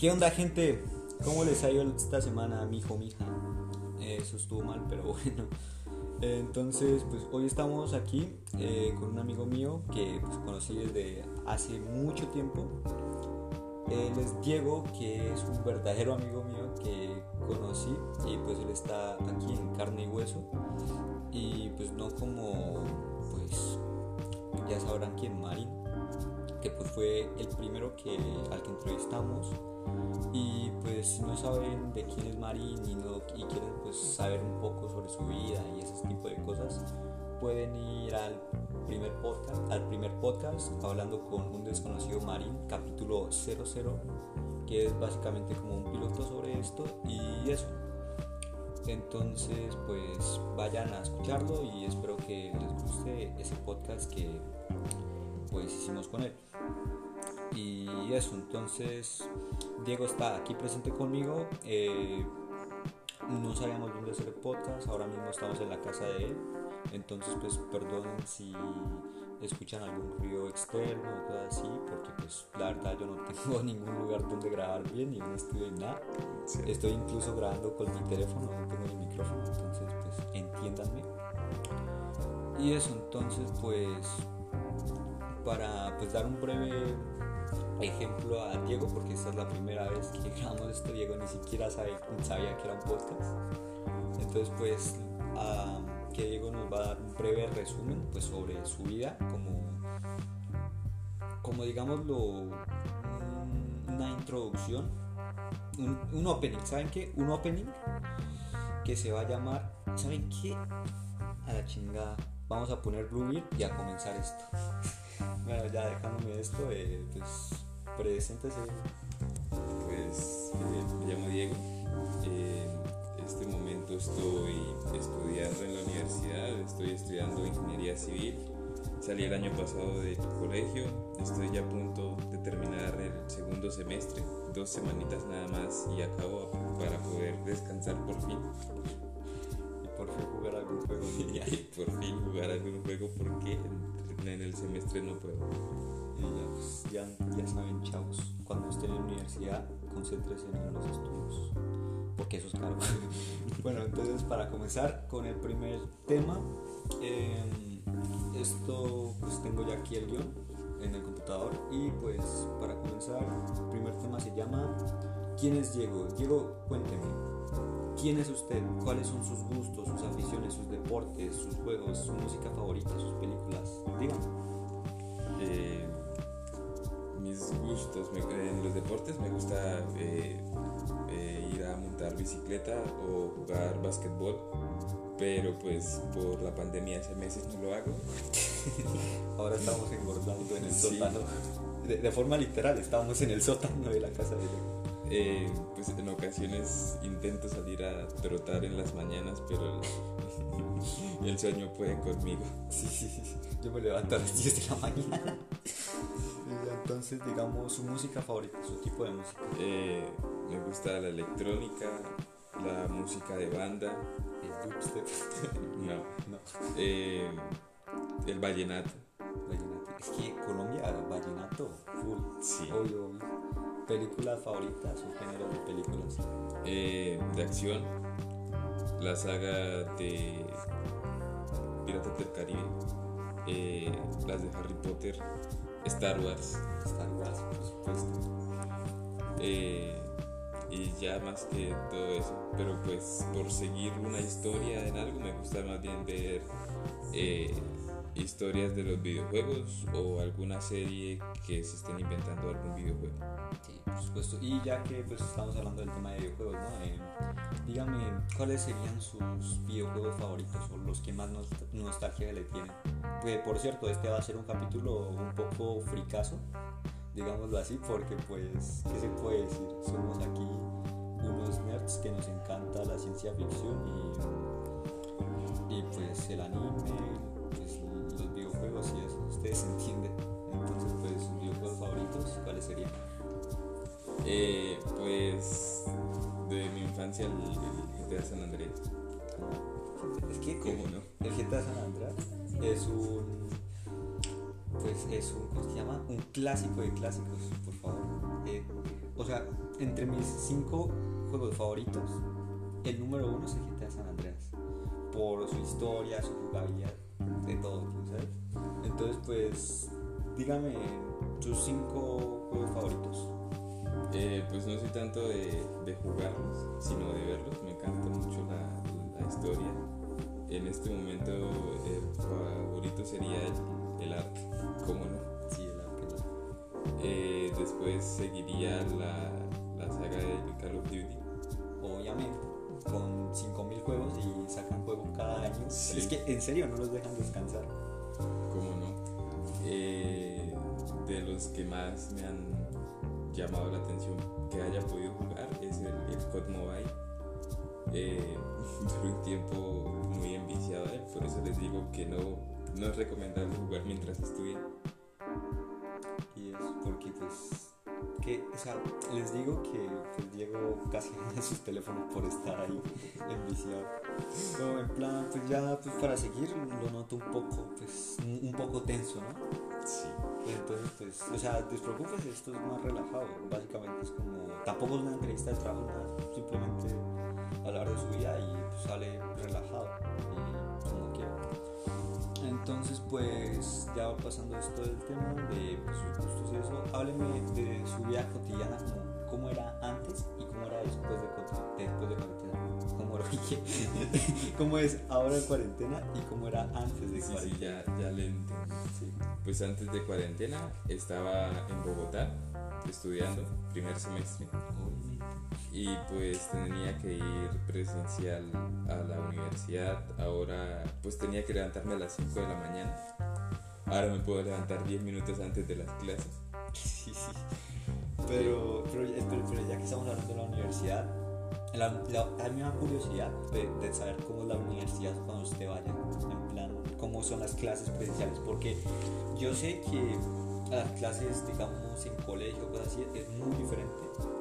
¿Qué onda, gente? ¿Cómo les ha ido esta semana, mi hijo, mi hija? Eso estuvo mal, pero bueno. Entonces, pues hoy estamos aquí eh, con un amigo mío que pues, conocí desde hace mucho tiempo. Él es Diego, que es un verdadero amigo mío que conocí y pues él está aquí en carne y hueso. Y pues no como, pues ya sabrán quién, Marín, que pues fue el primero que, al que entrevistamos y pues si no saben de quién es Marín y, y quieren pues saber un poco sobre su vida y ese tipo de cosas pueden ir al primer podcast al primer podcast hablando con un desconocido Marín capítulo 00 que es básicamente como un piloto sobre esto y eso. Entonces pues vayan a escucharlo y espero que les guste ese podcast que pues hicimos con él y eso, entonces Diego está aquí presente conmigo. Eh, no sabíamos dónde hacer el podcast, ahora mismo estamos en la casa de él. Entonces, pues perdonen si escuchan algún ruido externo o cosas así, porque pues la verdad yo no tengo ningún lugar donde grabar bien, ni un estudio ni nada. Estoy incluso grabando con mi teléfono, no tengo ni micrófono, entonces pues entiéndanme. Y eso, entonces pues para pues dar un breve ejemplo a Diego, porque esta es la primera vez que grabamos esto. Diego ni siquiera sabía que era un podcast. Entonces, pues, que Diego nos va a dar un breve resumen pues, sobre su vida, como, como digámoslo, una introducción, un, opening. ¿Saben qué? Un opening que se va a llamar, ¿saben qué? A la chingada. Vamos a poner Blue y a comenzar esto. bueno, ya dejándome esto, eh, pues Preséntese. Pues eh, me llamo Diego. en este momento estoy estudiando en la universidad, estoy estudiando ingeniería civil. Salí el año pasado del colegio, estoy ya a punto de terminar el segundo semestre, dos semanitas nada más y acabo para poder descansar por fin. Y por fin jugar algún juego. y por fin jugar algún juego porque en el semestre no puedo. Pues, ya, ya saben, chavos, cuando estén en la universidad, concéntrense en los estudios, porque eso es caro. bueno, entonces para comenzar con el primer tema, em, esto pues tengo ya aquí el guion en el computador y pues para comenzar, el primer tema se llama ¿Quién es Diego? Diego, cuénteme. ¿Quién es usted? ¿Cuáles son sus gustos, sus aficiones, sus deportes, sus juegos, su música favorita, sus películas? Dígame. Eh, mis gustos. en los deportes me gusta eh, eh, ir a montar bicicleta o jugar básquetbol, pero pues por la pandemia hace meses no lo hago. Ahora estamos engordando en el sótano. De, forma literal, estamos en el sótano de la casa de eh, pues en ocasiones intento salir a trotar en las mañanas, pero el, sueño puede conmigo. Sí, sí, sí. Yo me levanto a las 10 de la mañana. Entonces, digamos, su música favorita, su tipo de música. Eh, me gusta la electrónica, la música de banda. El dubstep. no. no. Eh, el vallenato. Vallenato. Es que Colombia, vallenato, full. Sí. Obvio, ¿Película favorita, su género de películas? Eh, de acción, la saga de Piratas del Caribe, las de Harry Potter Star Wars. Star Wars, por supuesto. Eh, y ya más que todo eso. Pero pues por seguir una historia en algo me gusta más bien ver eh, historias de los videojuegos o alguna serie que se estén inventando algún videojuego. Y ya que pues estamos hablando del tema de videojuegos, ¿no? Eh, dígame, ¿cuáles serían sus videojuegos favoritos o los que más nostalgia le tienen? Pues, por cierto, este va a ser un capítulo un poco fricazo, digámoslo así, porque pues, ¿qué se puede decir? Somos aquí unos nerds que nos encanta la ciencia ficción y, y pues el anime, pues, los videojuegos y eso, ustedes entienden. Entonces, pues, sus videojuegos favoritos, ¿cuáles serían? Eh, pues de mi infancia el, GTA San Andreas. Es que, ¿cómo no? El GTA San Andreas es un pues es un, ¿cómo se llama? Un clásico de clásicos, por favor. Eh, o sea, entre mis cinco juegos favoritos, el número uno es el GTA San Andreas. Por su historia, su jugabilidad, de todo, ¿sabes? Entonces, pues, dígame tus cinco juegos favoritos. Eh, pues no soy tanto de, de, jugarlos, sino de verlos. Me encanta mucho la, la historia. En este momento el favorito sería el, el Ark, ¿cómo no? Sí, el Ark. Eh, después seguiría la, la saga de Call of Duty. Obviamente, con 5000 juegos y sacan juego cada año. Sí. Es que en serio no los dejan descansar. ¿Cómo no? Eh, de los que más me han llamado la atención que haya podido jugar es el, el COD Mobile. Eh, tuve un tiempo muy enviciado a él, por eso les digo que no, no es recomendable jugar mientras estudie. Y es porque, pues, que, o sea, les digo que pues, Diego casi de sus teléfonos por estar ahí enviciado. Pero en plan, pues ya, pues para seguir, lo noto un poco, pues, un poco tenso, ¿no? Sí. Entonces, pues, o sea, despreocúpese, esto es más relajado. Básicamente es como, tampoco es una entrevista de trabajo, nada, simplemente hablar de su vida y pues, sale relajado y como quiera. Entonces, pues, ya pasando esto del tema de pues, sus gustos y eso, hábleme de su vida cotidiana, como cómo era antes y cómo era después de, después. ¿Cómo, es ahora en cuarentena y cómo era antes de Sí, cuarentena. sí, ya, ya le entiendo. Sí. Pues antes de cuarentena estaba en Bogotá estudiando, primer semestre. y pues tenía que ir presencial a la universidad. Ahora pues tenía que levantarme a las 5 de la mañana. Ahora me puedo levantar 10 minutos antes de las clases. Sí, sí. Pero, pero, pero, pero ya que estamos hablando de la universidad, la, la- curiosidad de, de saber cómo es la universidad cuando usted vaya. En plan, cómo son las clases presenciales. Porque yo sé que las clases, digamos, en colegio cosas así, es muy diferente.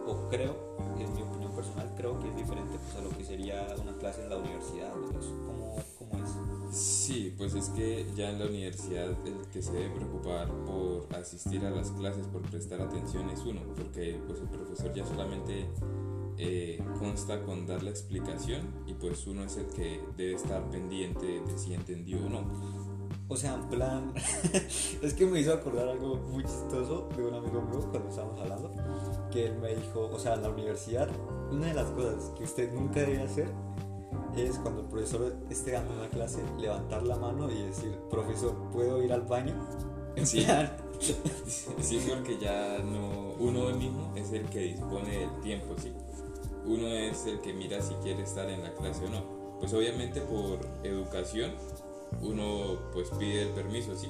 O creo, en mi opinión personal, creo que es diferente pues, a lo que sería una clase en la universidad. Eso, ¿Cómo, ¿Cómo es? Sí, pues es que ya en la universidad el que se debe preocupar por asistir a las clases, por prestar atención es uno, porque pues el profesor ya solamente eh, consta con dar la explicación y pues uno es el que debe estar pendiente de si entendió o no. O sea, en plan, es que me hizo acordar algo muy chistoso de un amigo mío cuando estábamos hablando, que él me dijo, o sea, en la universidad, una de las cosas que usted nunca debe hacer es cuando el profesor esté dando una clase, levantar la mano y decir, profesor, ¿puedo ir al baño? Sí. Sí, porque ya no, uno mismo es el que dispone del tiempo, sí. Uno es el que mira si quiere estar en la clase o no. Pues obviamente por educación uno pues pide el permiso, sí.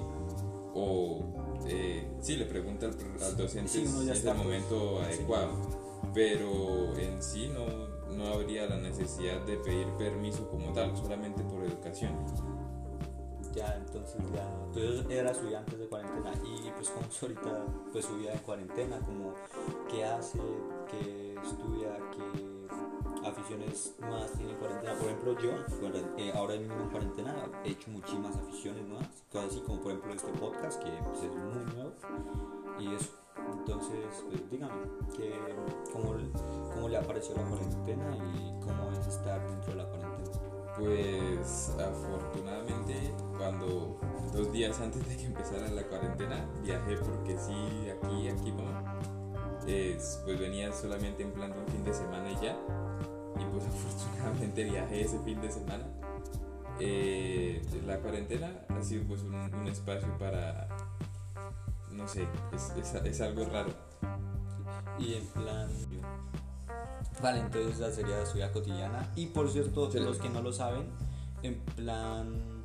O eh, sí, le pregunta al, docente Sí, si es el pues, momento adecuado. Pero en sí no, no habría la necesidad de pedir permiso como tal, solamente por educación. Ya, entonces ya, pues era su vida antes de cuarentena y pues como ahorita, pues su vida de cuarentena, como qué hace, qué estudia, qué aficiones más tiene en cuarentena. Por ejemplo, yo eh, ahora mismo en cuarentena he hecho muchísimas aficiones nuevas, cosas así como por ejemplo este podcast que pues, es muy nuevo y eso. Entonces, pues dígame, que, ¿cómo, ¿cómo le apareció la cuarentena y cómo es estar dentro de la cuarentena? Pues afortunadamente cuando dos días antes de que empezara la cuarentena viajé porque sí, aquí, aquí mamá. Es, pues venía solamente en plan de un fin de semana y ya. Y pues afortunadamente viajé ese fin de semana. Eh, la cuarentena ha sido pues un, un espacio para, no sé, es, es- es algo raro. Y en plan. Vale, entonces esa sería su vida cotidiana. Y por cierto, Sí. los que no lo saben, en plan.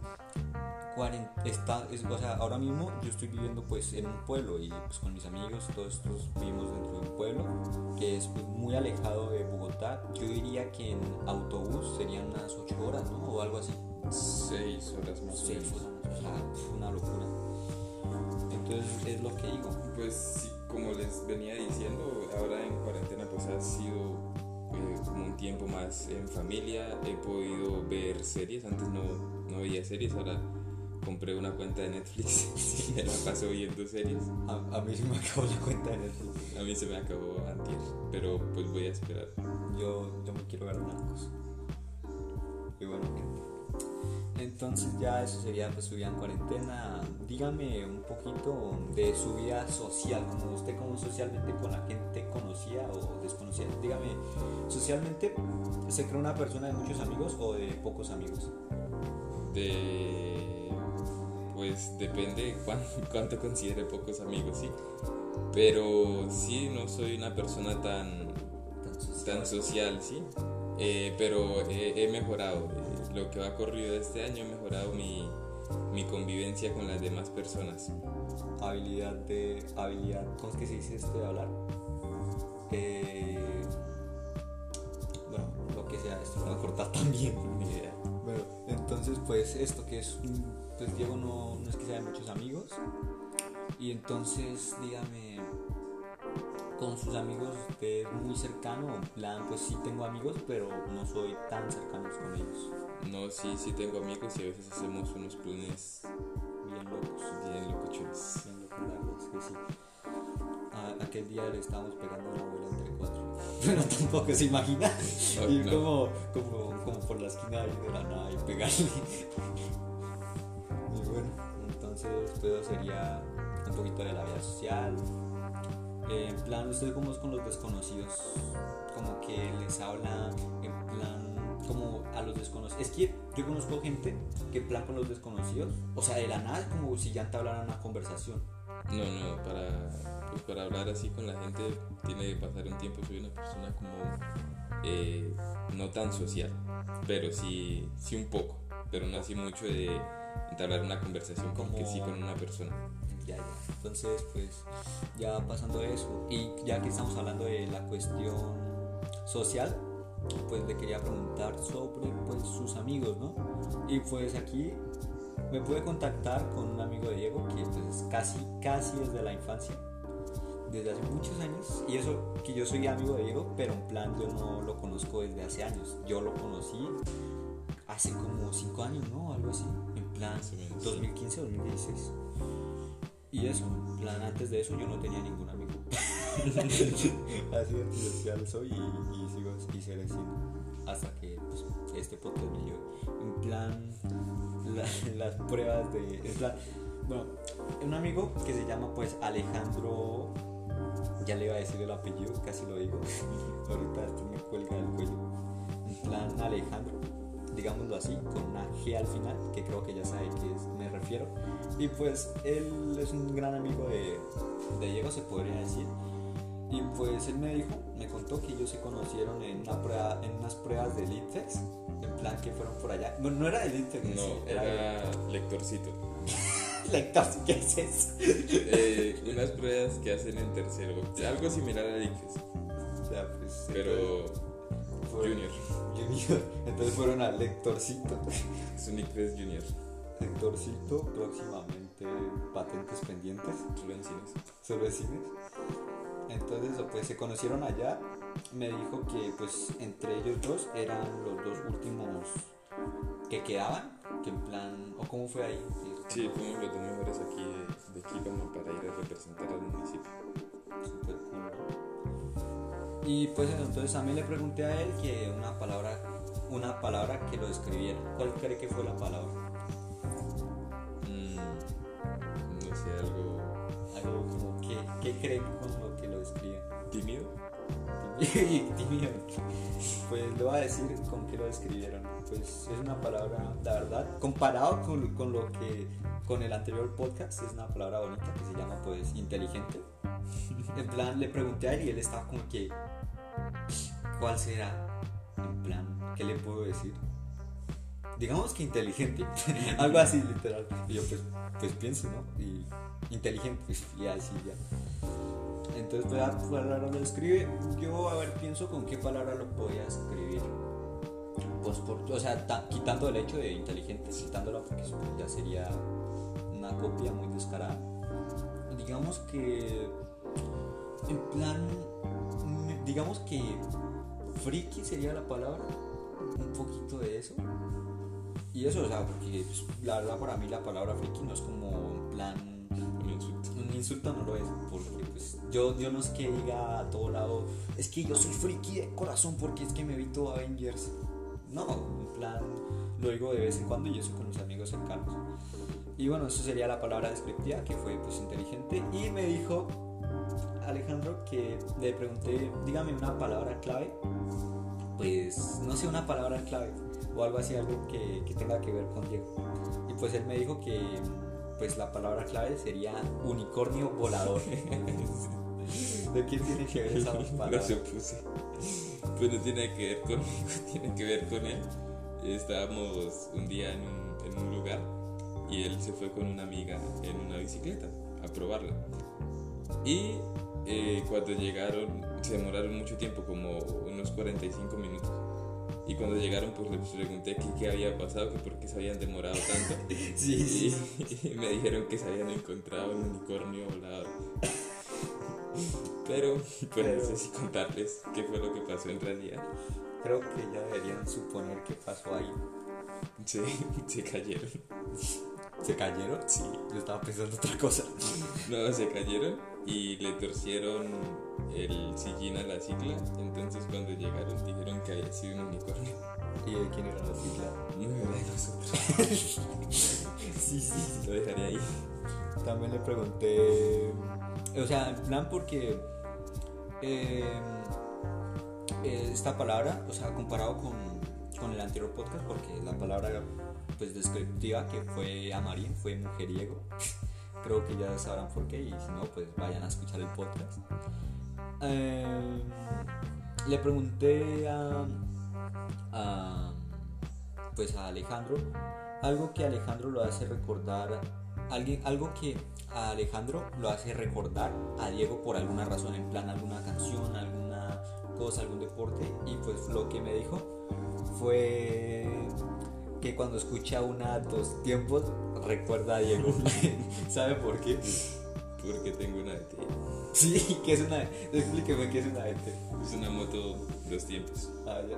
Cuaren- Está, es, o sea, ahora mismo yo estoy viviendo pues en un pueblo y pues con mis amigos todos estos vivimos dentro de un pueblo que es pues, muy alejado de Bogotá. Yo diría que en autobús serían unas 8 horas, ¿no? O algo así. Seis horas más o 6 menos. horas. O sea, pf, una locura. Entonces es lo que digo. Pues sí, como les venía diciendo, ahora en cuarentena pues ha sido eh, como un tiempo más en familia, he podido ver series, antes no, no veía series, ahora compré una cuenta de Netflix y me la paso viendo series. A, a mí se me acabó la cuenta de Netflix. A mí se me acabó antier, pero pues voy a esperar. Yo, yo me quiero ver narcos. Y bueno, ¿qué? entonces ya eso sería pues su vida en cuarentena. Dígame un poquito de su vida social, como usted como socialmente con la gente conocía o desconocía. Dígame, socialmente se cree una persona de muchos amigos o de pocos amigos. De. Pues depende cuán- cuánto considere pocos amigos, sí. Pero sí, no soy una persona tan, Tan social. tan social, sí. Eh, pero he, he mejorado. eh, lo que va corrido este año, he mejorado mi, mi convivencia con las demás personas. habilidad de habilidad cómo es que se dice esto de hablar Eh, bueno lo que sea esto lo voy a cortar también Ni idea. bueno entonces pues esto que es un- pues Diego no, no es que sea de muchos amigos y entonces dígame con sus amigos usted es muy cercano en plan pues sí tengo amigos pero no soy tan cercano con ellos No, sí, sí tengo amigos y a veces hacemos unos planes bien locos bien locochones. Bien loco, la verdad es que sí. A- aquel día le estábamos pegando a la abuela entre cuatro. Pero tampoco se imagina. Oh, ir no. como, como, como por la esquina de la nada y pegarle. Y bueno, entonces todo sería un poquito de la vida social. Eh, en plan, usted cómo es con los desconocidos. Como que les habla en plan como a los desconocidos. Es que yo conozco gente que en plan con los desconocidos, o sea, de la nada es como si ya entablaran una conversación. No, no, para, pues para hablar así con la gente tiene que pasar un tiempo. Soy una persona como eh, no tan social, pero sí, sí un poco, pero no así mucho de entablar una conversación como que Como- sí con una persona. Ya, ya. Entonces, pues, ya pasando eso, y ya que estamos hablando de la cuestión social, pues le quería preguntar sobre pues, sus amigos, ¿no? Y pues aquí me pude contactar con un amigo de Diego que pues casi, casi desde la infancia, desde hace muchos años, y eso que yo soy amigo de Diego, pero en plan yo no lo conozco desde hace años, yo lo conocí hace como 5 años, ¿no? Algo así, plan Más o menos, sí. 2015, 2016. Y eso, plan, antes de eso yo no tenía ningún amigo. Así de antisocial soy y, y sigo y seré así hasta que pues, este podcast me lleve. En plan, la- las pruebas de. Bueno, un amigo que se llama pues Alejandro. Ya le iba a decir el apellido, casi lo digo. Ahorita esto me cuelga del cuello. En plan, Alejandro, digámoslo así, con una G al final, que creo que ya sabe a qué es- me refiero. Y pues él es un gran amigo de, de Diego, se podría decir. Y pues él me dijo, me contó que ellos se conocieron en, una prueba, en unas pruebas de Litfex, en plan que fueron por allá. Bueno, no era de Litfex, en sí, No, era era lectorcito. de Lector, ¿qué es eso? Eh, unas pruebas que hacen en tercero, algo similar a ICFES, O sea, pues, pero entonces fueron- junior. Junior. Entonces fueron a Lectorcito. Es un ICFES junior. Lectorcito, próximamente patentes pendientes. Solo en cines. sobre cines. Entonces, pues se conocieron allá. Me dijo que, pues, entre ellos dos eran los dos últimos que quedaban. Que en plan, o cómo fue ahí. Sí, fuimos los dos mejores aquí de, de aquí como para ir a representar al municipio. ¿no? Y pues entonces también le pregunté a él que una palabra, una palabra que lo describiera. ¿Cuál cree que fue la palabra? Mm, no sé, algo Algo como que, ¿qué cree con lo que lo describe? tímido. Tímido. Pues le voy a decir con qué lo describieron. Pues es una palabra, la verdad, comparado con, con lo que con el anterior podcast, es una palabra bonita que se llama pues inteligente. En plan, le pregunté a él y él estaba como que, ¿cuál será? En plan, ¿qué le puedo decir? Digamos que inteligente, algo así literal. Y yo pues, pues pienso, ¿no? Y inteligente, pues, y así ya. Entonces, pues, la palabra lo escribe. Yo, a ver, pienso con qué palabra lo podía escribir. Pues, por, o sea, ta- quitando el hecho de inteligente, citándola porque eso ya sería una copia muy descarada. Digamos que, en plan, digamos que friki sería la palabra. Un poquito de eso. y eso, o sea, porque pues, la verdad para mí la palabra friki no es como en plan Un insulto. un insulto no lo es, porque pues yo, yo no es que diga a todo lado, es que yo soy friki de corazón porque es que me vi todo Avengers. No, en plan, lo digo de vez en cuando y eso con mis amigos cercanos. Y bueno, eso sería la palabra descriptiva, que fue pues inteligente. Y me dijo Alejandro que le pregunté, dígame una palabra clave. Pues no sé, una palabra clave o algo así, algo que, que tenga que ver con Diego. Y pues él me dijo que pues la palabra clave sería unicornio volador. ¿De quién tiene que ver esa palabra? supuse. Pues no tiene que ver conmigo, tiene que ver con él. Estábamos un día en un, en un lugar y él se fue con una amiga en una bicicleta a probarla. Y eh, cuando llegaron, se demoraron mucho tiempo, como unos 45 minutos. Y cuando llegaron, pues les pregunté qué, qué había pasado, que por qué se habían demorado tanto. Sí, sí. Y, y me dijeron que se habían encontrado un unicornio volador. Pero, pues Pero- no sé si contarles qué fue lo que pasó en realidad. Creo que ya deberían suponer qué pasó ahí. Se, se cayeron. ¿Se cayeron? Sí. Yo estaba pensando otra cosa. No, se cayeron y le torcieron el sillín a la cicla. Entonces, cuando llegaron, dijeron que había sido un unicornio. ¿Y de quién era la sigla? No era de nosotros. Sí, sí. Lo dejaré ahí. También le pregunté, o sea, en plan porque eh, eh, esta palabra, o sea, comparado con, con el anterior podcast, porque la palabra pues descriptiva que fue Amarín fue mujeriego, creo que ya sabrán por qué y si no, pues vayan a escuchar el podcast. Eh, le pregunté a, a, pues a Alejandro algo que Alejandro lo hace recordar alguien algo que a Alejandro lo hace recordar a Diego por alguna razón en plan alguna canción alguna cosa algún deporte y pues lo que me dijo fue que cuando escucha una dos tiempos recuerda a Diego ¿sabe por qué? Porque tengo una DT. sí que es una explíqueme qué es una ET Es una moto dos tiempos. Ah, ya.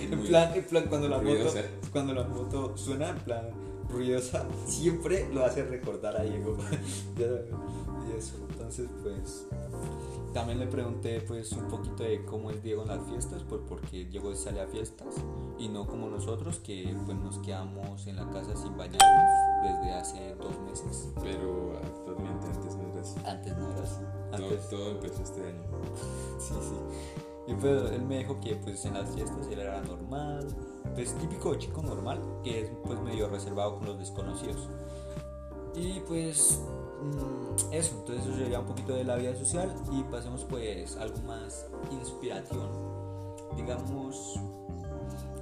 en, plan, en plan, cuando la, moto, cuando la moto suena, en plan ruidosa, siempre lo hace recordar a Diego. Ya sabes, y eso, entonces, pues. También le pregunté, pues, un poquito de cómo es Diego en las fiestas, pues, porque Diego sale a fiestas y no como nosotros, que pues nos quedamos en la casa sin bañarnos desde hace dos meses. Pero actualmente antes no era así. Antes no era así. Todo, Antes, todo empezó este año. Sí, sí. Y pues él me dijo que pues en las fiestas él era normal, pues típico chico normal, que es pues medio reservado con los desconocidos. Y pues eso, entonces eso sería un poquito de la vida social y pasemos pues a algo más inspiración. Digamos,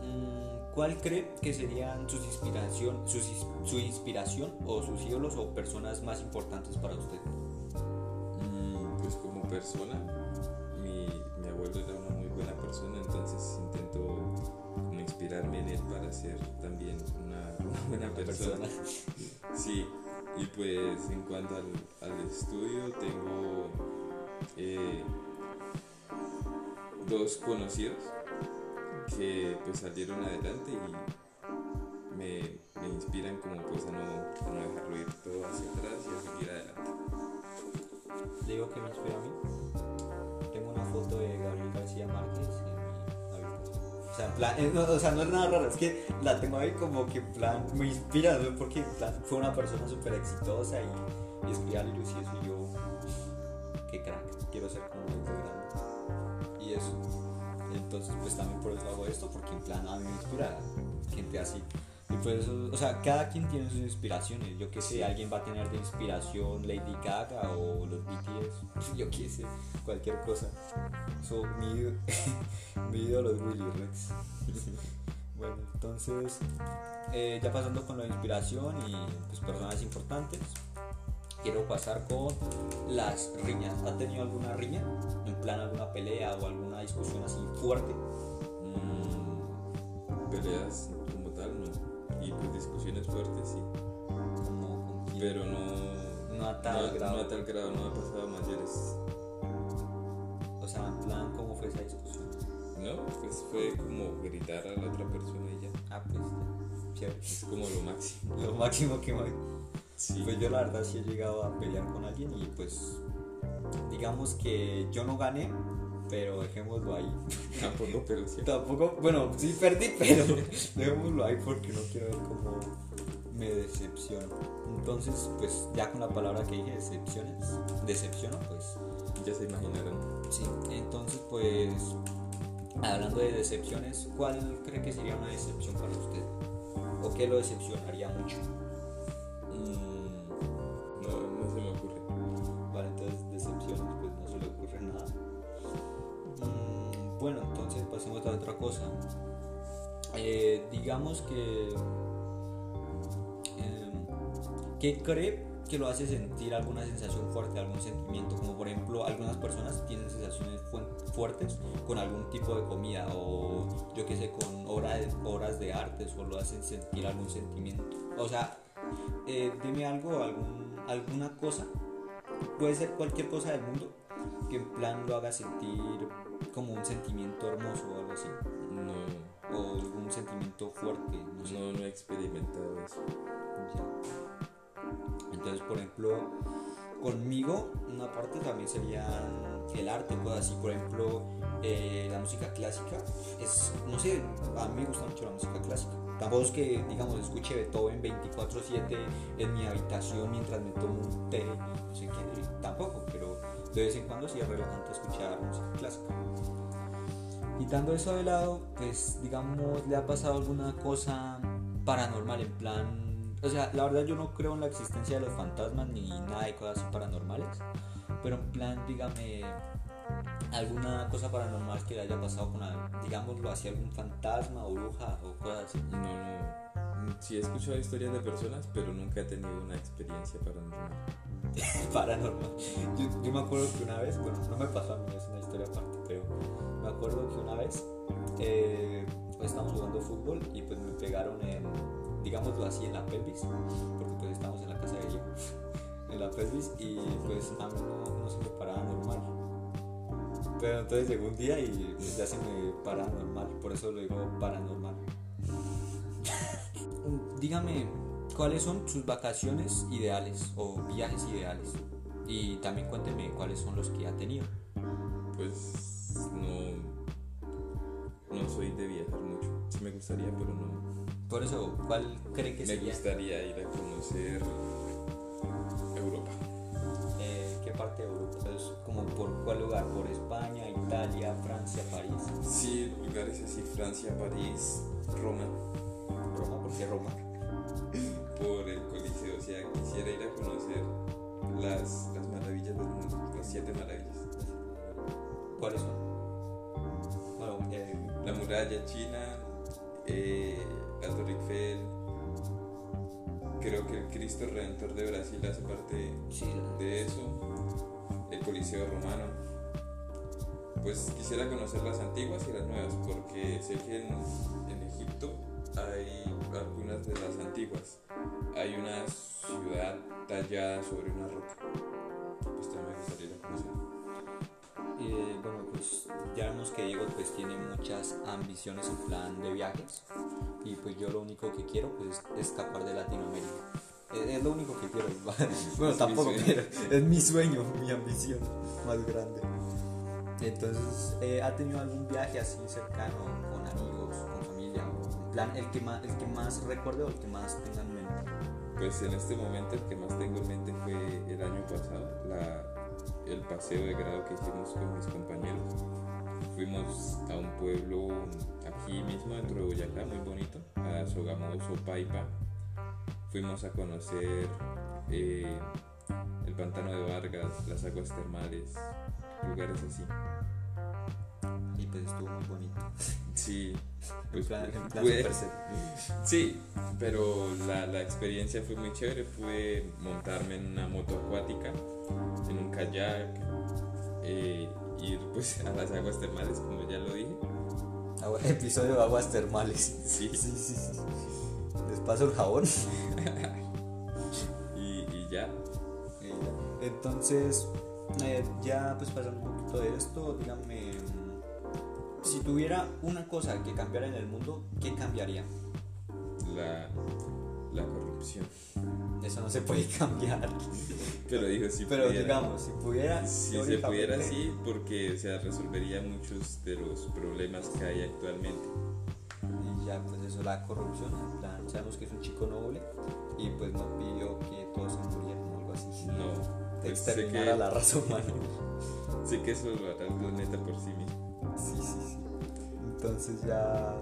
mm, ¿cuál cree que serían sus inspiración, sus su inspiración o sus ídolos o personas más importantes para usted? Mm, Pues como persona, mi, mi abuelo era una muy buena persona, entonces intento inspirarme en él para ser también una, una buena persona. Sí, y pues en cuanto al, al estudio tengo eh, dos conocidos que pues salieron adelante y me, me inspiran como pues a no, a no dejarlo ir todo hacia atrás y a seguir adelante. Le digo que me inspira a mí. Tengo una foto de Gabriel García Márquez. Eh, no, o sea, no es nada raro, es que la tengo ahí como que en plan me inspira, porque en plan fue una persona súper exitosa y, y escribía libros y eso y yo, qué crack, quiero ser como de grande. Y eso. Entonces, pues también por eso hago esto, porque en plan a mí me inspira gente así. Y pues, o sea, cada quien tiene sus inspiraciones. Yo que sé, alguien va a tener de inspiración Lady Gaga o los BTS, yo qué sé, cualquier cosa. So, mi, mi ídolo es Willy Rex. bueno, entonces, eh, ya pasando con la inspiración y pues, personas importantes, quiero pasar con las riñas. ¿Ha tenido alguna riña? En plan, alguna pelea o alguna discusión así fuerte. Mm, peleas discusiones fuertes, sí. Pero no, No a tal no, grado. no a tal grado, no ha pasado a mayores. O sea, en plan, ¿cómo fue esa discusión? No No, pues fue como gritar a la otra persona y ya. Ah, pues ya. Chévere. Es como lo máximo. Lo máximo que me... Sí. Pues yo la verdad sí he llegado a pelear con alguien y pues digamos que yo no gané, pero dejémoslo ahí. Tampoco, pero sí. Tampoco, bueno, sí perdí, pero dejémoslo ahí porque no quiero ver cómo me decepciono. Entonces, pues ya con la palabra que dije, decepciones, decepciono, pues Ya se imaginaron. sí. Entonces, pues hablando de decepciones, ¿cuál cree que sería una decepción para usted? ¿O qué lo decepcionaría mucho? Mm, no, no se me ocurre. Vale, entonces decepciones, pues no se le ocurre nada. Mm, bueno, entonces pasemos a otra cosa. Eh, digamos que... ¿Qué cree que lo hace sentir alguna sensación fuerte, algún sentimiento? Como por ejemplo, algunas personas tienen sensaciones fu- fuertes con algún tipo de comida o yo qué sé, con obra de- obras de arte, o lo hacen sentir algún sentimiento. O sea, eh, dime algo, algún, alguna cosa puede ser cualquier cosa del mundo que en plan lo haga sentir como un sentimiento hermoso o algo así No, o algún sentimiento fuerte no sé no, no he experimentado eso. Entonces por ejemplo conmigo una parte también sería el arte cosas así por ejemplo eh, la música clásica. Es no sé a mí me gusta mucho la música clásica. Tampoco es que digamos escuche Beethoven 24/7 en mi habitación mientras me tomo un té no sé qué tampoco pero de vez en cuando sí es relajante escuchar música clásica. Quitando eso de lado, pues digamos, ¿le ha pasado alguna cosa paranormal en plan... O sea, la verdad yo no creo en la existencia de los fantasmas ni nada de cosas paranormales, pero en plan, dígame, alguna cosa paranormal que le haya pasado con, digámoslo así, algún fantasma o bruja o cosas así. No, no. Sí he escuchado historias de personas, pero nunca he tenido una experiencia paranormal. paranormal. Yo, yo me acuerdo que una vez, bueno, no me pasó a mí, es una historia aparte, pero me acuerdo que una vez eh, pues estábamos jugando fútbol y pues me pegaron en, digámoslo así, en la pelvis, porque pues estábamos en la casa de ella, en la pelvis y pues a mí no, no se me paraba normal. Pero entonces llegó un día y pues, ya se me paraba normal, por eso lo digo paranormal. Dígame, ¿cuáles son sus vacaciones ideales o viajes ideales? Y también cuénteme cuáles son los que ha tenido. Pues no. No soy de viajar mucho. Sí me gustaría, pero no. Por eso, ¿cuál cree que Me sería? gustaría ir a conocer Europa. Eh, ¿Qué parte de Europa? Como por cuál lugar? ¿Por España, Italia, Francia, París? Sí, lugares así, Francia, París, Roma, Roma, ¿por qué Roma? por el Coliseo. O sea, quisiera ir a conocer las, las maravillas del mundo, las siete maravillas. ¿Cuáles son? Bueno, eh, La muralla china, eh, Torre Eiffel. Creo que el Cristo Redentor de Brasil hace parte sí, de eso. El Coliseo Romano. Pues quisiera conocer las antiguas y las nuevas, porque sé que en, en Egipto hay algunas de las antiguas. Hay una ciudad tallada sobre una roca. Pues también me gustaría conocer. Eh, bueno, pues ya vemos que Diego pues tiene muchas ambiciones en plan de viajes y pues yo lo único que quiero pues es escapar de Latinoamérica. Es, es lo único que quiero. bueno, Es tampoco quiero. Es mi sueño, mi ambición más grande. Entonces, eh, ¿ha tenido algún viaje así cercano con amigos, con familia? En plan, el que más, el que más recuerde o el que más tenga en mente. Pues en este momento el que más tengo en mente fue el año pasado, la, el paseo de grado que hicimos con mis compañeros. Fuimos a un pueblo aquí mismo dentro de Boyacá, muy bonito, a Sogamoso, Paipa. Fuimos a conocer eh, el pantano de Vargas, las aguas termales, lugares así. Pues estuvo muy bonito. Sí, pues plan, plan serio. Sí, pero la, la experiencia fue muy chévere. Pude montarme en una moto acuática, en un kayak, eh, ir pues a las aguas termales, como ya lo dije. Agua- Episodio de aguas termales. Sí, Sí, sí, sí. Les paso el jabón. y, y ya. Entonces, eh, ya pues pasando un poquito de esto, dígame, mm, si tuviera una cosa que cambiara en el mundo, ¿qué cambiaría? La, la corrupción. Eso no se puede cambiar. Pero digo, si Pero pudiera, digamos, si pudiera. si se pudiera, sí, porque o sea, resolvería muchos de los problemas que hay actualmente. Y ya, pues eso, la corrupción. En plan, sabemos que es un chico noble y pues no pidió que todos se murieran o algo así. No, pues Exterminar a la raza humana. sé que eso lo hará el planeta por sí mismo. Sí, sí. Entonces ya.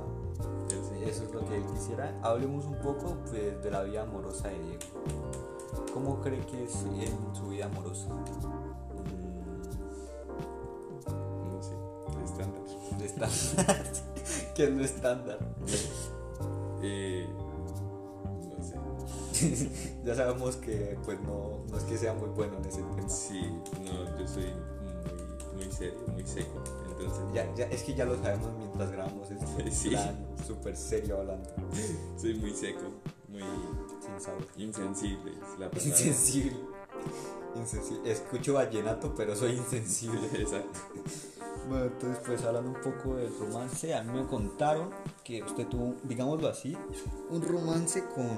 Eso es lo que él quisiera. Hablemos un poco pues, de la vida amorosa de Diego. ¿Cómo cree que es en su vida amorosa? No sé, el estándar. Mm, de estándar. ¿Qué es lo estándar? Eh, no sé. ya sabemos que pues no, no es que sea muy bueno en ese tema. Sí, no, yo soy muy, muy serio, muy seco. Entonces, Ya, ya, es que ya lo sabemos mientras grabamos este Sí. plan súper serio hablando. soy muy seco, muy Sin sabor. insensible. Es la palabra. Insensible. Insensible. Escucho vallenato, pero soy insensible. Exacto. Bueno, entonces pues hablando un poco del romance, a mí me contaron que usted tuvo, digámoslo así, un romance con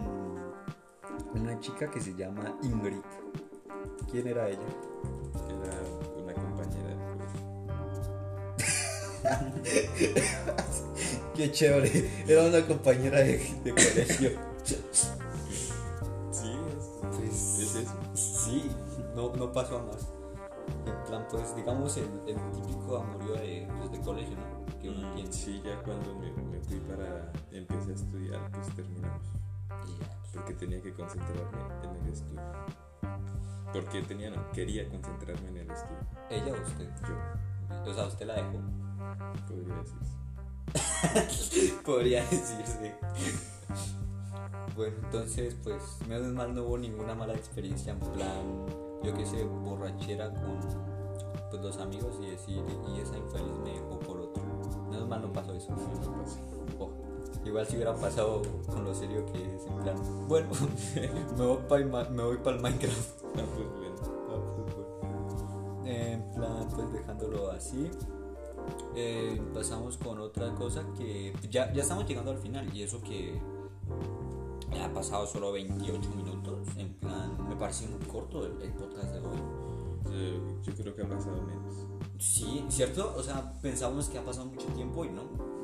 una chica que se llama Ingrid. ¿Quién era ella? Qué chévere, era una compañera de, de colegio. Sí, es, Pues, es eso. Sí, no, no pasó a más. En plan, pues digamos el, el típico amorío de, pues, de colegio, ¿no? Que uno tiene. Sí, ya cuando me, me fui para. empecé a estudiar, pues terminamos. Porque tenía que concentrarme en el estudio. Porque tenía, no, quería concentrarme en el estudio. ¿Ella o usted? Yo, O sea, usted la dejó. Podría decirse. Podría decirse. Bueno, entonces, pues, menos mal no hubo ninguna mala experiencia en plan, yo que sé, borrachera con pues, los amigos y decir, y esa infeliz me dejó por otro. Menos mal no pasó eso. No, no pasó. Oh, igual si hubiera pasado con lo serio que es, en plan, bueno, me voy para el Minecraft. Pues bueno. Ah, pues, bueno. En plan, pues dejándolo así. Eh, pasamos con otra cosa que ya, ya estamos llegando al final y eso que ha pasado solo 28 minutos. En plan, me parece muy corto el, el podcast de hoy. Yo, yo creo que ha pasado menos. Sí, ¿cierto? O sea, pensamos que ha pasado mucho tiempo y no,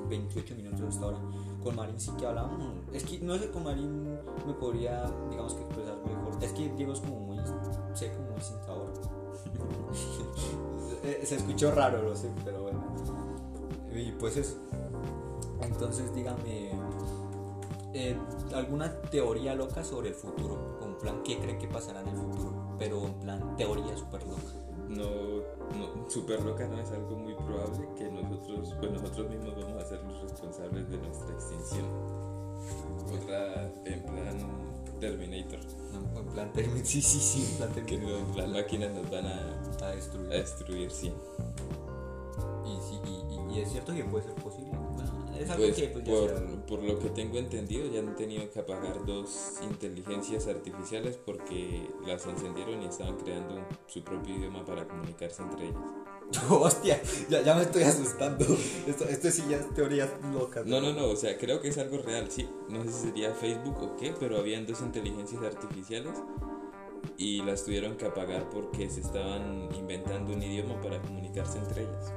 28 minutos hasta ahora. Con Marín sí que hablamos. Es que no sé, con Marín me podría, digamos que expresar mejor. Es que Diego es como muy seco, muy sin sabor. Eh, Se escuchó raro, lo sé, pero bueno. Y pues eso. Entonces, dígame, eh, ¿alguna teoría loca sobre el futuro? En plan, ¿qué cree que pasará en el futuro? Pero en plan, teoría súper loca. No, no, super loca no es algo muy probable que nosotros, pues nosotros mismos vamos a ser los responsables de nuestra extinción. Otra en plan Terminator, No, en plan, termi- sí, sí, sí, en plan, que termi- no- las máquinas nos van a, a a destruir. destruir, sí. Y, es cierto que puede ser posible. Bueno, es algo Pues que pues, por, por lo que tengo entendido ya han tenido que apagar dos inteligencias artificiales porque las encendieron y estaban creando su propio idioma para comunicarse entre ellas. Hostia, ya, ya me estoy asustando. Esto, esto sí ya es teorías locas. No, no, no, o sea, creo que es algo real, sí. No sé si sería Facebook o qué, pero habían dos inteligencias artificiales y las tuvieron que apagar porque se estaban inventando un idioma para comunicarse entre ellas.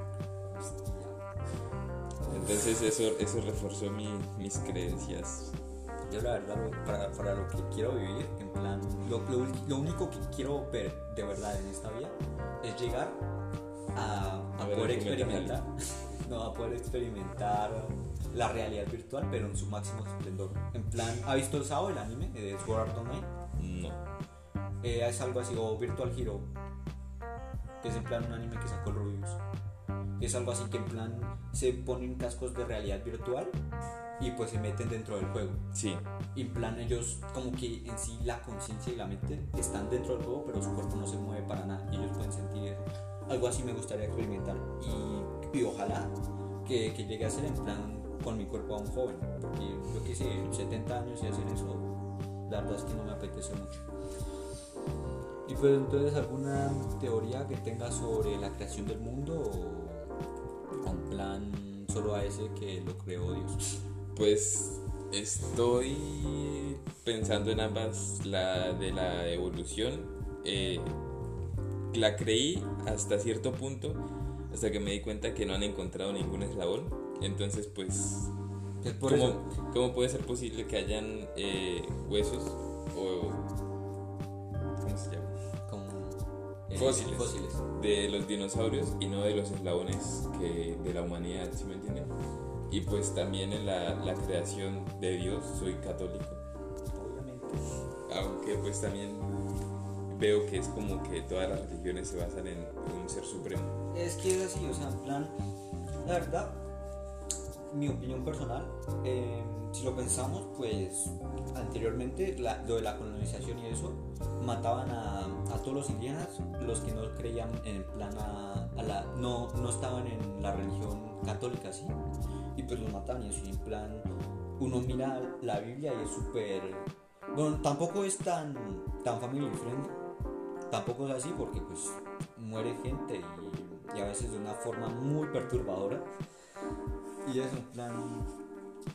Entonces eso, eso reforzó mi- mis creencias. Yo la verdad, para, para lo que quiero vivir, en plan, lo, lo, lo único que quiero ver de verdad en esta vida es llegar a, a A poder experimentar, no, a poder experimentar la realidad virtual, pero en su máximo esplendor. En plan, ¿ha visto el SAO, el anime de Sword Art Online? No. Eh, es algo así, o Virtual Hero, que es en plan un anime que sacó el Rubius. Es algo así que en plan se ponen cascos de realidad virtual y pues se meten dentro del juego. Sí, Y en plan ellos como que en sí la conciencia y la mente están dentro del juego, pero su cuerpo no se mueve para nada y ellos pueden sentir eso. Algo así me gustaría experimentar y, y ojalá que, que llegue a ser en plan con mi cuerpo a un joven, porque yo que sé, 70 años y hacer eso, la verdad es que no me apetece mucho. Y pues entonces alguna teoría que tenga sobre la creación del mundo o o en plan solo a ese que lo creó Dios? Pues estoy pensando en ambas, la de la evolución. eh, la creí hasta cierto punto, hasta que me di cuenta que no han encontrado ningún eslabón. Entonces, pues, Es por ¿cómo, eso. cómo puede ser posible que hayan eh, huesos o... ¿Cómo se llama? Fósiles. de los dinosaurios y no de los eslabones que de la humanidad, ¿sí me entienden? Y pues también en la, la creación de Dios soy católico, Obviamente. aunque pues también veo que es como que todas las religiones se basan en un ser supremo. Es que es así, o sea, en plan, la verdad, mi opinión personal, eh, si lo pensamos, pues anteriormente la- lo de la colonización y eso, mataban a, a todos los indígenas, los que no creían en plan a, la, no, no estaban en la religión católica, ¿sí? Y pues los mataban y eso, y plan, uno mira la Biblia y es súper, bueno, tampoco es tan, tan family friendly, tampoco es así porque pues muere gente y, y a veces de una forma muy perturbadora. Y eso, en plan,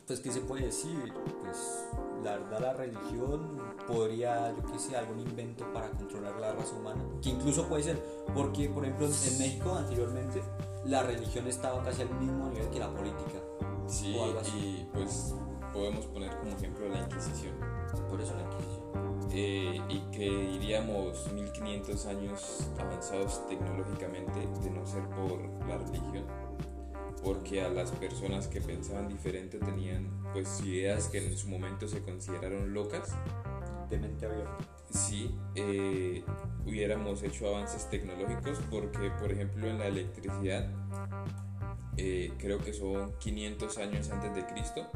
pues, ¿qué se puede decir? Pues, la verdad, la religión podría, yo qué sé, algún invento para controlar la raza humana. Que incluso puede ser, porque, por ejemplo, en México anteriormente, la religión estaba casi al mismo nivel que la política. Sí, O algo así. y pues podemos poner como ejemplo la Inquisición. Por eso la Inquisición. Eh, y que iríamos 1500 años avanzados tecnológicamente de no ser por la religión porque a las personas que pensaban diferente tenían pues ideas que en su momento se consideraron locas. De mente abierta. si eh, hubiéramos hecho avances tecnológicos porque por ejemplo en la electricidad eh, creo que son 500 años antes de Cristo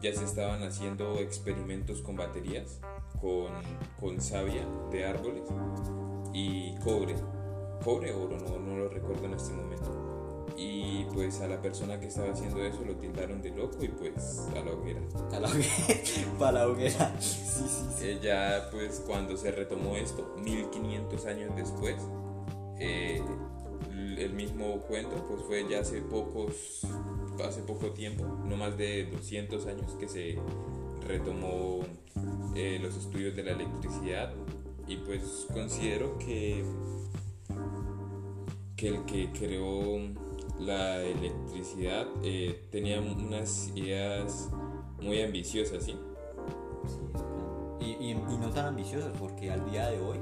ya se estaban haciendo experimentos con baterías con, con savia de árboles y cobre. Cobre oro no, no lo recuerdo en este momento y pues a la persona que estaba haciendo eso lo tildaron de loco y pues a la hoguera A la hoguera. Para la hoguera. Sí, sí, sí. eh, ya pues cuando se retomó esto, 1500 años después, eh, el mismo cuento pues fue ya hace pocos, hace poco tiempo, no más de 200 años que se retomó eh, los estudios de la electricidad y pues considero que, que el que creó la electricidad eh, tenía unas ideas muy ambiciosas, ¿sí? Sí, claro. y, y, no tan ambiciosas porque al día de hoy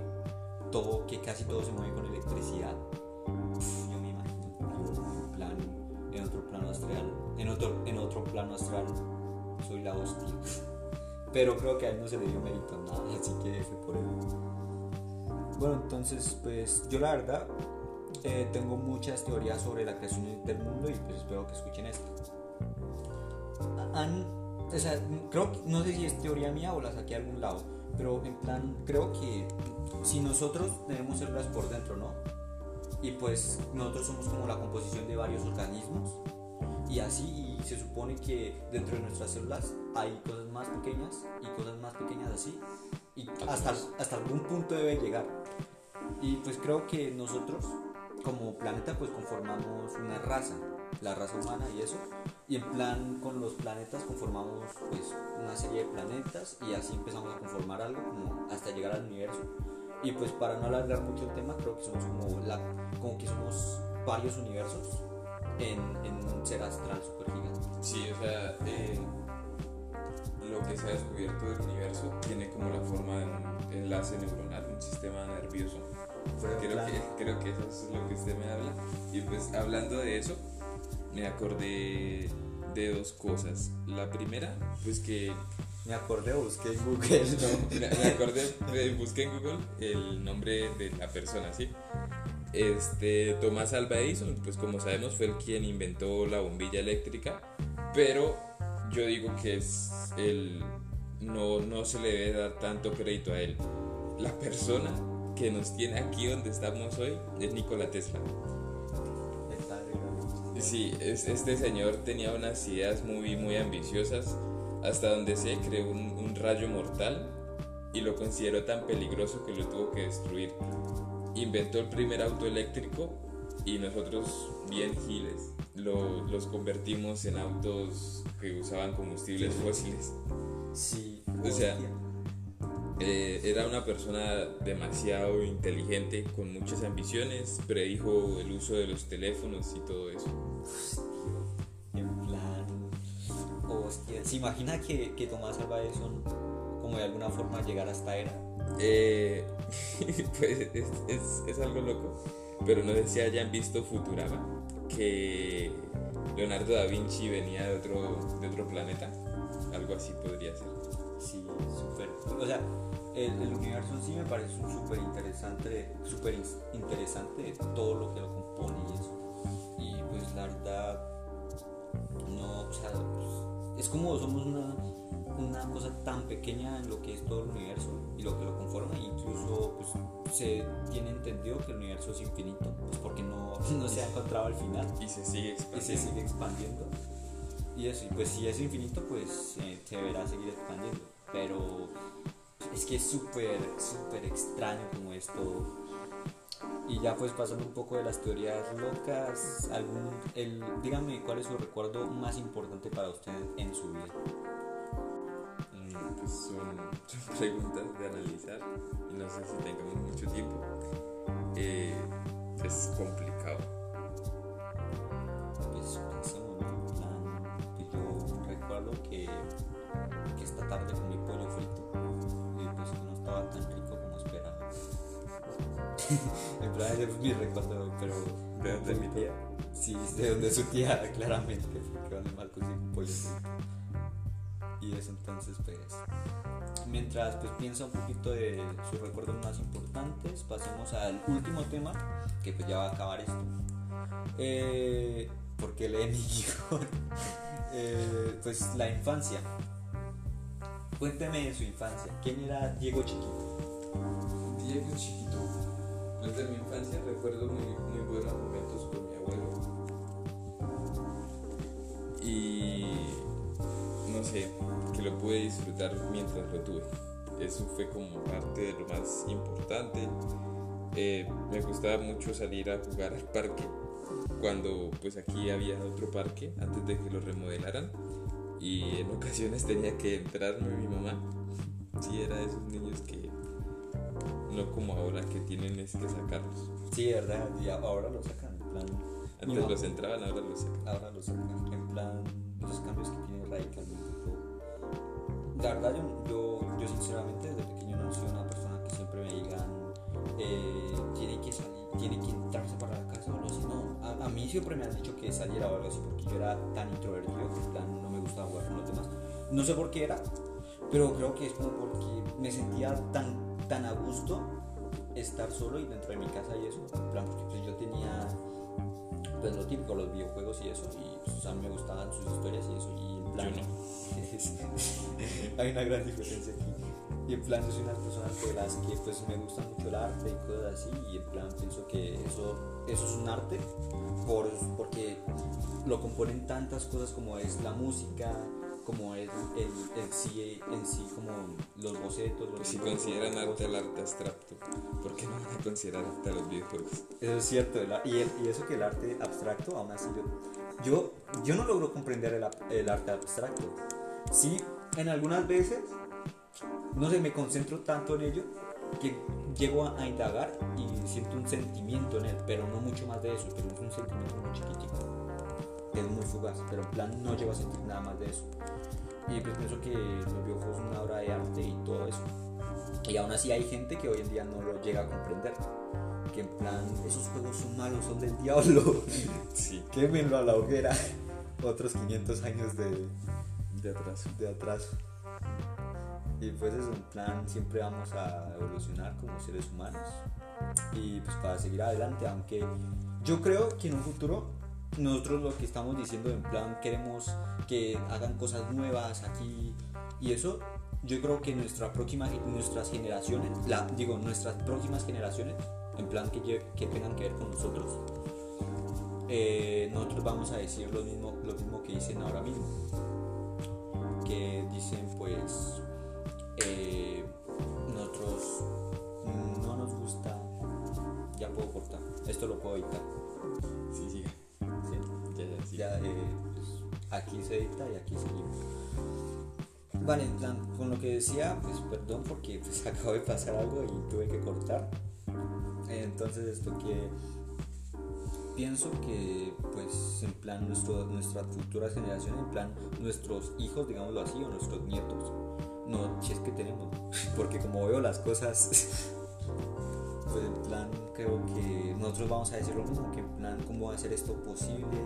todo que casi todo se mueve con electricidad yo me imagino en plan en otro plano astral en otro en otro plano astral soy la hostia pero creo que a él no se le dio mérito nada así que fue por él bueno entonces pues yo la verdad eh, tengo muchas teorías sobre la creación del mundo y pues espero que escuchen esto han, o sea, creo que, no sé si es teoría mía o la saqué a algún lado, pero en plan, creo que si nosotros tenemos células por dentro, ¿no? Y pues nosotros somos como la composición de varios organismos y así, y se supone que dentro de nuestras células hay cosas más pequeñas y cosas más pequeñas así, y hasta, hasta algún punto debe llegar. Y pues creo que nosotros como planeta pues conformamos una raza, la raza humana y eso. Y en plan con los planetas conformamos pues una serie de planetas y así empezamos a conformar algo como hasta llegar al universo. Y pues para no alargar mucho el tema, creo que somos como, la, como que somos varios universos en, en un ser astral super gigante. Sí, o sea, eh, lo que se ha descubierto del universo tiene como la forma de un enlace neuronal, un sistema nervioso. Creo que, creo que eso es lo que usted me habla. Y pues hablando de eso, me acordé de dos cosas. La primera, pues que Me acordé, busqué en Google, ¿no? me me acordé, busqué en Google el nombre de la persona, ¿sí? Este, Tomás Alva Edison, pues como sabemos fue el quien inventó la bombilla eléctrica, pero yo digo que es el, no, no se le debe dar tanto crédito a él. La persona que nos tiene aquí donde estamos hoy es Nikola Tesla. Sí, es- este señor tenía unas ideas muy, muy ambiciosas, hasta donde se creó un, un rayo mortal y lo consideró tan peligroso que lo tuvo que destruir. Inventó el primer auto eléctrico y nosotros, bien giles, lo- los convertimos en autos que usaban combustibles fósiles. Sí, O sea. Eh, era una persona demasiado inteligente, con muchas ambiciones, predijo el uso de los teléfonos y todo eso. En plan. Hostia. ¿Se imagina que, que Tomás Alva Edison, como de alguna forma, llegara hasta era? Eh, pues es, es- es algo loco, pero no sé si hayan visto Futurama, que Leonardo da Vinci venía de otro, de otro planeta, algo así podría ser. Sí, súper. O sea, el, el universo en sí me parece un súper interesante, súper interesante todo lo que lo compone y eso. Y pues la verdad, no, o sea, pues, es como somos una, una cosa tan pequeña en lo que es todo el universo y lo que lo conforma. Incluso pues, se tiene entendido que el universo es infinito, pues porque no, no se ha encontrado al final Y se sigue y se expandiendo. sigue expandiendo. Y eso, y pues si es infinito, pues eh, se deberá seguir expandiendo. Pero es que es súper, súper extraño como esto. Y ya pues pasando un poco de las teorías locas, algún, el, dígame cuál es su recuerdo más importante para usted en su vida. Mm, Pues son, son preguntas de analizar y no sé si tengamos mucho tiempo. Eh, es complicado. Pues pensemos, ¿no? Yo recuerdo que, que esta tarde comí pollo frito en plan, ese es mi recuerdo, pero... ¿De dónde mi tía? Sí, de donde su tía, claramente, porque vale mal conseguir un pollo. Y eso entonces, pues... Mientras pues piensa un poquito de sus recuerdos más importantes, pasemos al último tema, que pues ya va a acabar esto. Eh, porque lee mi guion. Eh, pues la infancia. Cuénteme de su infancia. ¿Quién era Diego Chiquito? Diego chiquito. Desde mi infancia recuerdo muy, muy buenos momentos con mi abuelo. Y no sé, que lo pude disfrutar mientras lo tuve. Eso fue como parte de lo más importante. Eh, me gustaba mucho salir a jugar al parque cuando pues aquí había otro parque antes de que lo remodelaran y en ocasiones tenía que entrarme mi mamá. Sí, era de esos niños que no como ahora que tienen es que sacarlos. Sí, verdad, y ahora lo sacan. En plan, Antes los entraban, ahora los sacan. ahora lo sacan. En plan, los cambios que tiene radicalmente todo. La verdad, yo, yo, yo sinceramente desde pequeño no soy una persona que siempre me digan eh, tiene que salir, tiene que entrarse para la casa o algo así. No, a, a mí siempre me han dicho que saliera o algo así porque yo era tan introvertido que en plan no me gustaba jugar con los demás. No sé por qué era, pero creo que es como porque me sentía tan, tan a gusto estar solo y dentro de mi casa y eso. En plan, porque pues yo tenía pues lo típico, los videojuegos y eso, y pues, a mí me gustaban sus historias y eso, y en plan... Hay una gran diferencia aquí. Y en plan, soy una persona de las que pues me gusta mucho el arte y cosas así, y en plan pienso que eso, eso es un arte por, porque lo componen tantas cosas como es la música, como es el, el sí en sí, como los bocetos, los Pues si consideran arte el arte abstracto, ¿por qué no van a considerar arte a los videojuegos? Eso es cierto, el y, el- y eso que el arte abstracto, aún así yo, yo, yo no logro comprender el, arte abstracto. Sí, en algunas veces, no sé, me concentro tanto en ello que llego a, a indagar y siento un sentimiento en él, pero no mucho más de eso, pero es un sentimiento muy chiquitico, es muy fugaz, pero en plan no llego a sentir nada más de eso. Y pues pienso que los videojuegos son una obra de arte y todo eso. Y aún así hay gente que hoy en día no lo llega a comprender que en plan, esos juegos son malos, son del diablo, Sí, quémenlo a la hoguera. Otros 500 años de, de atraso. de atraso. Y pues eso, en plan, siempre vamos a evolucionar como seres humanos y pues para seguir adelante, aunque yo creo que en un futuro nosotros lo que estamos diciendo en plan queremos que hagan cosas nuevas aquí y eso yo creo que nuestra próxima nuestras generaciones la digo nuestras próximas generaciones en plan que, que tengan que ver con nosotros eh, nosotros vamos a decir lo mismo lo mismo que dicen ahora mismo que dicen pues eh, nosotros no nos gusta ya puedo cortar esto lo puedo editar Sí. ¿sí? Sí. Ya, eh, pues, aquí se edita y aquí seguimos. Vale, plan, con lo que decía, pues perdón porque pues acabo de pasar algo y tuve que cortar. Entonces esto que pienso que pues en plan nuestro, nuestras futuras generaciones, en plan nuestros hijos, digámoslo así, o nuestros nietos, no, si es que tenemos, porque como veo las cosas, pues en plan creo que nosotros vamos a decir lo mismo, que en plan cómo va a ser esto posible,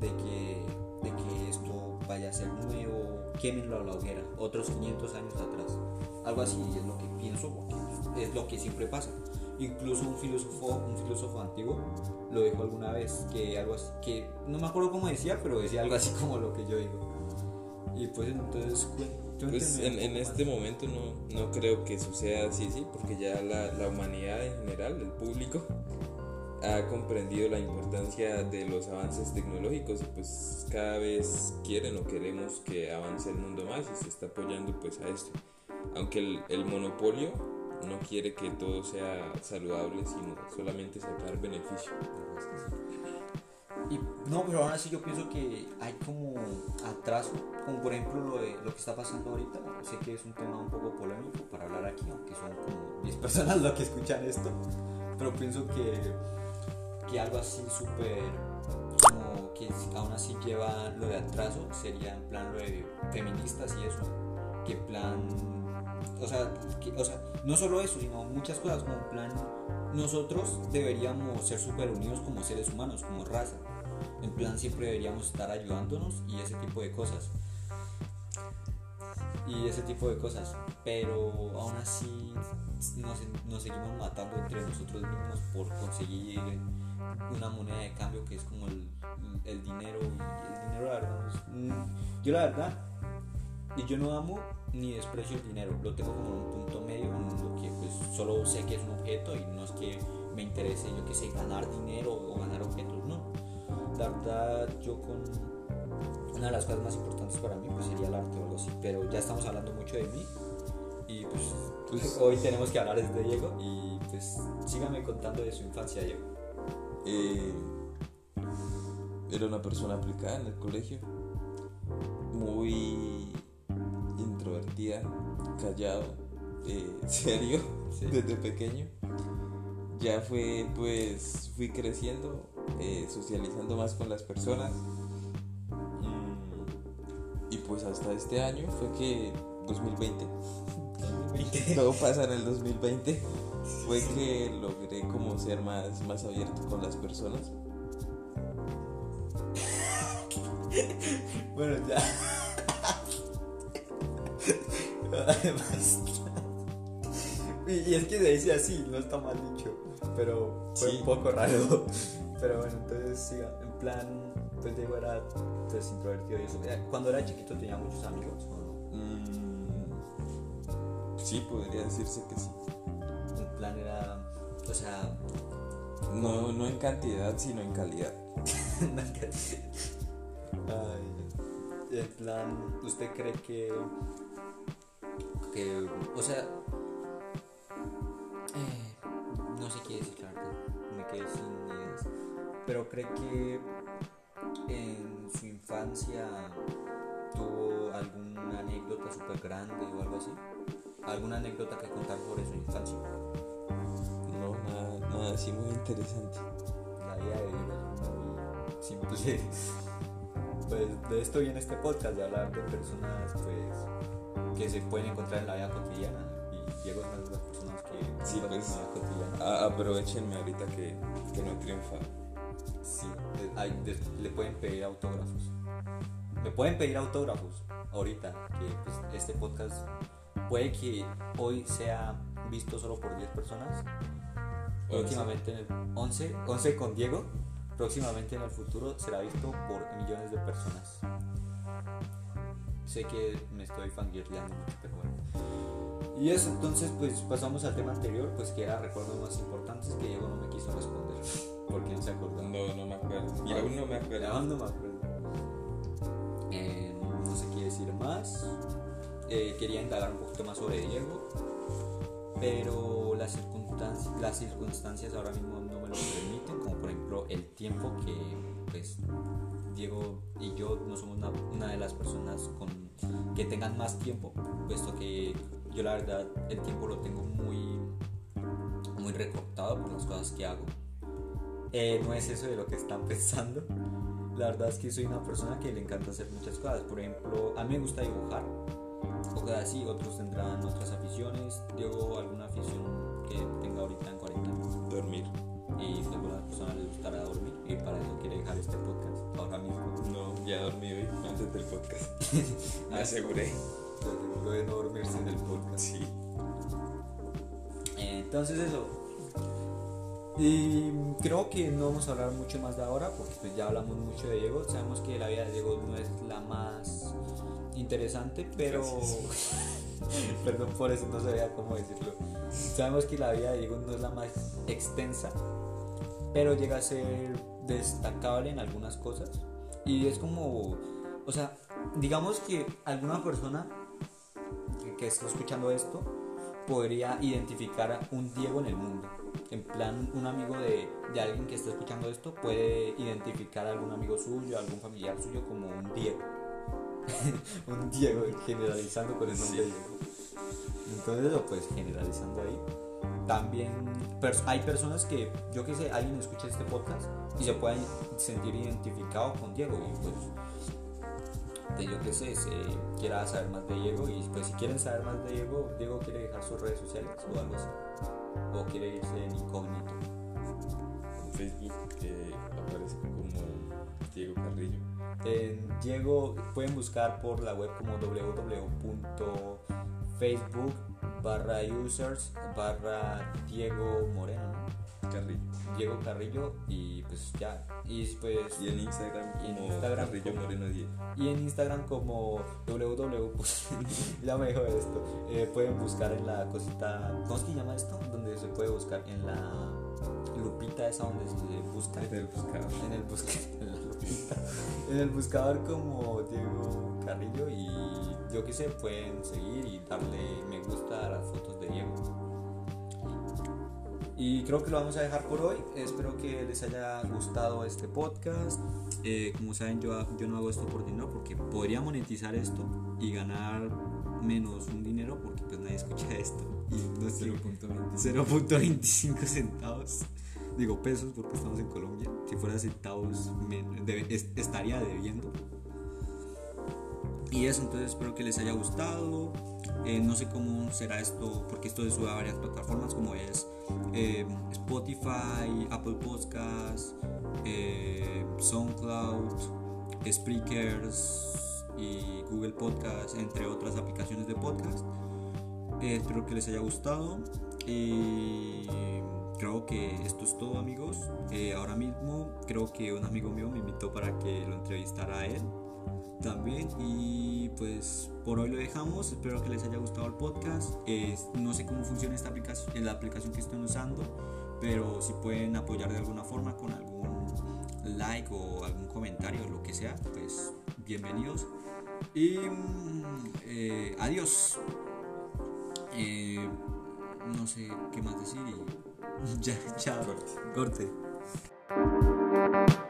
de que, de que esto vaya a ser nuevo, quémenlo a la hoguera, otros 500 años atrás, algo así es lo que pienso, porque es lo que siempre pasa. Incluso un filósofo, un filósofo antiguo lo dijo alguna vez, que algo así, que no me acuerdo cómo decía, pero decía algo así como lo que yo digo. Y pues entonces, pues en, en este momento no, no, creo que sea así, sí, porque ya la, la humanidad en general, el público, ha comprendido la importancia de los avances tecnológicos y pues cada vez quieren o queremos que avance el mundo más y se está apoyando pues a esto. Aunque el, el monopolio no quiere que todo sea saludable, sino solamente sacar beneficio. Y, no, pero aún así yo pienso que hay como atraso, como por ejemplo lo, de, lo que está pasando ahorita. Sé que es un tema un poco polémico para hablar aquí, aunque son como 10 personas las que escuchan esto, pero pienso que, que algo así súper, como que aún así lleva lo de atraso, sería en plan lo de feministas y eso, que plan o sea, o sea, no solo eso, sino muchas cosas como plan, nosotros deberíamos ser súper unidos como seres humanos, como raza. En plan, siempre deberíamos estar ayudándonos y ese tipo de cosas. Y ese tipo de cosas. Pero aún así nos, nos seguimos matando entre nosotros mismos por conseguir una moneda de cambio que es como el, el dinero. Y el dinero, la verdad, mm, yo la verdad, y yo no amo ni desprecio el dinero, lo tengo como un punto medio en lo que pues solo sé que es un objeto y no es que me interese, yo que sé, ganar dinero o ganar objetos, no. La verdad, yo con una de las cosas más importantes para mí pues sería el arte o algo así, pero ya estamos hablando mucho de mí y pues, pues hoy tenemos que hablar de Diego y pues síganme contando de su infancia, Diego. Eh, era una persona aplicada en el colegio, muy introvertida, callado, eh, serio desde pequeño. Ya fue, pues, fui creciendo, eh, socializando más con las personas. Pues hasta este año fue que 2020, todo pasa en el 2020, fue que logré como ser más, más abierto con las personas. bueno, ya. y, es que se dice así, no está mal dicho, pero fue un poco raro. Pero bueno, entonces siga, en plan, pues Diego era pues, introvertido y eso. Eh, cuando era chiquito tenía muchos amigos, mm, sí, podría decirse que sí. En plan era, o sea... No, no en cantidad, sino en calidad. Ay, en plan, ¿usted cree que o sea, eh, no sé qué decir, claro, me quedé sin ideas, pero cree que en su infancia tuvo alguna anécdota súper grande o algo así, alguna anécdota que contar sobre su infancia. No, nada, nada así muy interesante. La vida de Dios es muy simple. Pues de esto viene este podcast, de hablar de personas pues que se pueden encontrar en la vida cotidiana. Y Diego es una de las personas que sí, pues, en la vida cotidiana. aprovechenme ahorita que, que no triunfa. Sí, le pueden pedir autógrafos. Me pueden pedir autógrafos ahorita, que pues, este podcast puede que hoy sea visto solo por 10 personas. Próximamente en el 11, 11 con Diego. Próximamente en el futuro será visto por millones de personas. Sé que me estoy fangirleando mucho, pero bueno. Y eso, entonces, pues pasamos al tema anterior, pues que era recuerdos más importantes que Diego no me quiso responder. Porque no se acordó. No, no me acuerdo. Y aún no me acuerdo. Aún no me acuerdo. Eh, no sé qué decir más. Eh, quería indagar un poquito más sobre Diego. Pero las circunstancias, las circunstancias ahora mismo no me lo permiten, como por ejemplo el tiempo que pues Diego y yo no somos una, una de las personas con, que tengan más tiempo, puesto que yo la verdad el tiempo lo tengo muy, muy recortado por las cosas que hago. Eh, no es eso de lo que están pensando. La verdad es que soy una persona que le encanta hacer muchas cosas. Por ejemplo, a mí me gusta dibujar o cosas así. Otros tendrán otras aficiones. Diego, alguna afición que tenga ahorita en cuarentena. Dormir. Y a algunas personas les gustará dormir. Y para eso quiere dejar este podcast ahora mismo. No, ya dormí hoy antes del podcast. Me aseguré. Se aseguró de no dormirse en el podcast. Sí. Entonces eso. Y creo que no vamos a hablar mucho más de ahora porque pues ya hablamos mucho de Diego. Sabemos que la vida de Diego no es la más interesante, pero perdón por eso no sabía cómo decirlo. Sabemos que la vida de Diego no es la más extensa, pero llega a ser destacable en algunas cosas. Y es como, o sea, digamos que alguna persona que, que está escuchando esto podría identificar a un Diego en el mundo. En plan, un amigo de, de alguien que está escuchando esto puede identificar a algún amigo suyo, algún familiar suyo como un Diego. un Diego, generalizando con el nombre Sí. Diego. Entonces, pues generalizando ahí. También pers- hay personas que, yo que sé, alguien escucha este podcast y se pueden sentir identificado con Diego. Y pues de yo que sé, se quiera saber más de Diego y pues si quieren saber más de Diego, Diego quiere dejar sus redes sociales o algo así. O quiere irse en incógnito. En Facebook eh, aparece como Diego Carrillo. En Diego pueden buscar por la web como www.facebook barra users barra Diego Moreno, ¿no? Carrillo. Diego Carrillo y pues ya. Y pues Y en Instagram Y en como Instagram Carrillo como- Moreno 10. Y en Instagram como www. ya me dijo esto. Eh, pueden buscar en la cosita. ¿Cómo es que se llama esto? Donde se puede buscar en la lupita esa donde se busca. En el buscador. En el buscador. En, la lupita. en el buscador como Diego Carrillo. Y yo que sé, pueden seguir y darle me gusta a las fotos de Diego. Y creo que lo vamos a dejar por hoy. Espero que les haya gustado este podcast. Eh, como saben, yo, yo no hago esto por dinero porque podría monetizar esto y ganar menos un dinero porque pues nadie escucha esto. Y no sé, 0.25 centavos. Digo pesos porque estamos en Colombia. Si fuera centavos me- es- estaría debiendo. Y eso, entonces espero que les haya gustado. Eh, no sé cómo será esto, porque esto se sube a varias plataformas como es eh, Spotify, Apple Podcasts, eh, SoundCloud, Spreakers y Google Podcasts, entre otras aplicaciones de podcast. Espero que les haya gustado y creo que esto es todo amigos. Ahora mismo creo que un amigo mío me invitó para que lo entrevistara a él también. Y pues por hoy lo dejamos. Espero que les haya gustado el podcast. Eh, no sé cómo funciona esta aplicación la aplicación que estén usando pero si pueden apoyar de alguna forma con algún like o algún comentario o lo que sea pues bienvenidos. Y mm, eh, adiós. Eh, no sé qué más decir y ya chao. Corte. corte